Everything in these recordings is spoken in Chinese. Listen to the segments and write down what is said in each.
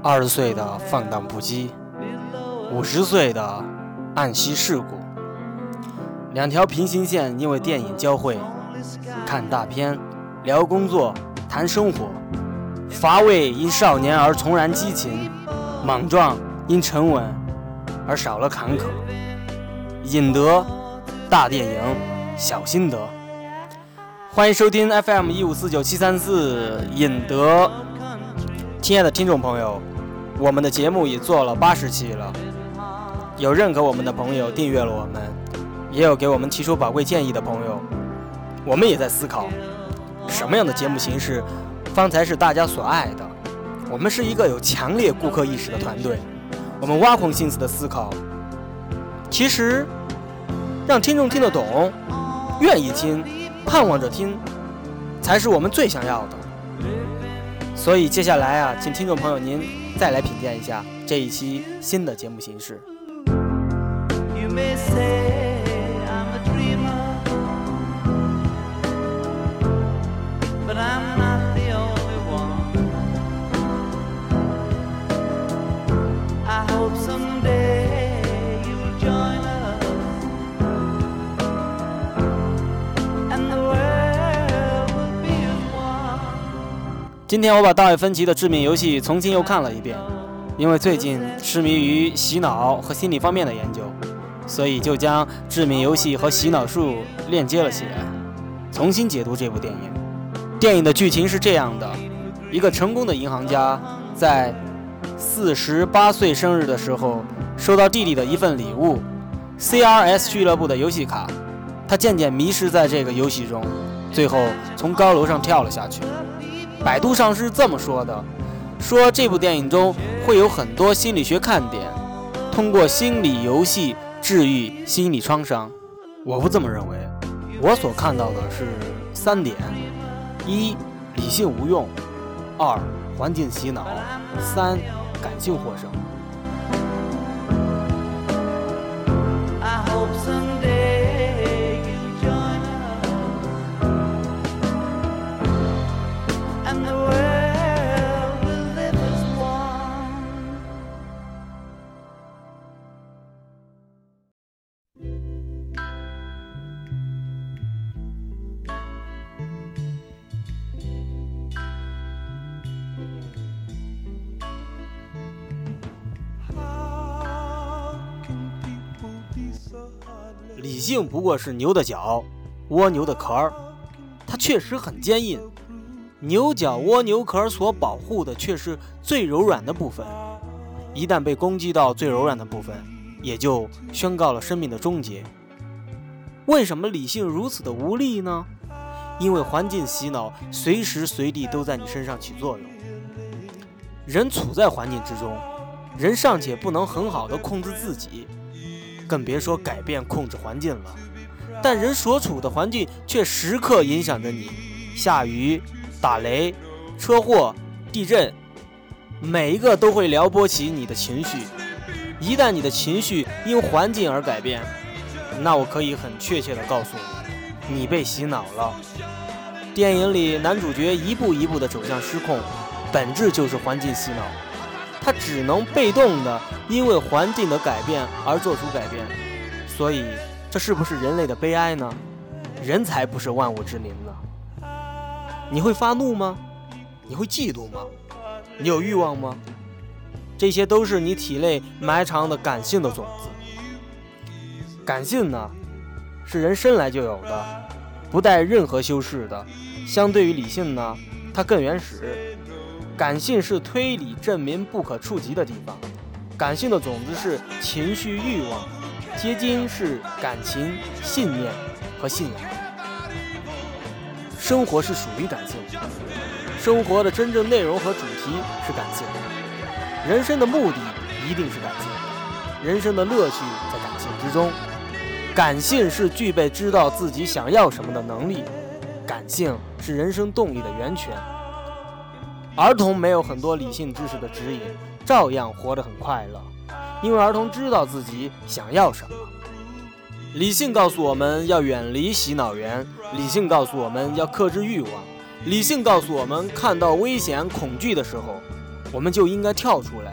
二十岁的放荡不羁，五十岁的暗惜世故。两条平行线因为电影交汇，看大片，聊工作，谈生活。乏味因少年而重燃激情，莽撞因沉稳而少了坎坷。引得大电影，小心得。欢迎收听 FM 一五四九七三四引得。亲爱的听众朋友，我们的节目已做了八十期了，有认可我们的朋友订阅了我们，也有给我们提出宝贵建议的朋友。我们也在思考，什么样的节目形式方才是大家所爱的。我们是一个有强烈顾客意识的团队，我们挖空心思的思考。其实，让听众听得懂，愿意听，盼望着听，才是我们最想要的。所以接下来啊，请听众朋友您再来品鉴一下这一期新的节目形式。今天我把大卫芬奇的《致命游戏》重新又看了一遍，因为最近痴迷于洗脑和心理方面的研究，所以就将《致命游戏》和洗脑术链接了起来，重新解读这部电影。电影的剧情是这样的：一个成功的银行家在四十八岁生日的时候，收到弟弟的一份礼物 ——CRS 俱乐部的游戏卡，他渐渐迷失在这个游戏中，最后从高楼上跳了下去。百度上是这么说的：说这部电影中会有很多心理学看点，通过心理游戏治愈心理创伤。我不这么认为，我所看到的是三点：一、理性无用；二、环境洗脑；三、感性获胜。理性不过是牛的角，蜗牛的壳儿，它确实很坚硬。牛角蜗牛壳所保护的却是最柔软的部分，一旦被攻击到最柔软的部分，也就宣告了生命的终结。为什么理性如此的无力呢？因为环境洗脑随时随地都在你身上起作用。人处在环境之中，人尚且不能很好的控制自己。更别说改变、控制环境了，但人所处的环境却时刻影响着你。下雨、打雷、车祸、地震，每一个都会撩拨起你的情绪。一旦你的情绪因环境而改变，那我可以很确切地告诉你，你被洗脑了。电影里男主角一步一步地走向失控，本质就是环境洗脑。他只能被动的因为环境的改变而做出改变，所以这是不是人类的悲哀呢？人才不是万物之灵呢。你会发怒吗？你会嫉妒吗？你有欲望吗？这些都是你体内埋藏的感性的种子。感性呢，是人生来就有的，不带任何修饰的。相对于理性呢，它更原始。感性是推理证明不可触及的地方，感性的种子是情绪欲望，结晶是感情、信念和信仰。生活是属于感性的，生活的真正内容和主题是感性，人生的目的一定是感性，人生的乐趣在感性之中。感性是具备知道自己想要什么的能力，感性是人生动力的源泉。儿童没有很多理性知识的指引照样活得很快乐。因为儿童知道自己想要什么。理性告诉我们要远离洗脑源理性告诉我们要克制欲望。理性告诉我们看到危险恐惧的时候我们就应该跳出来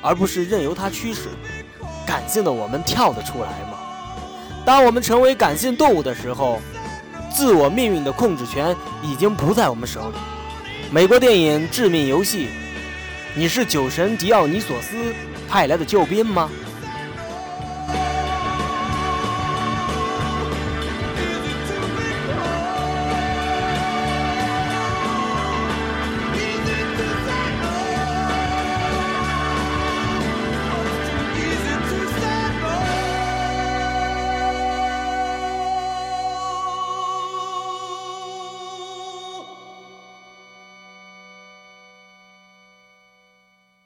而不是任由它驱使。感性的我们跳得出来吗？当我们成为感性动物的时候自我命运的控制权已经不在我们手里。美国电影致命游戏你是酒神迪奥尼索斯派来的救兵吗？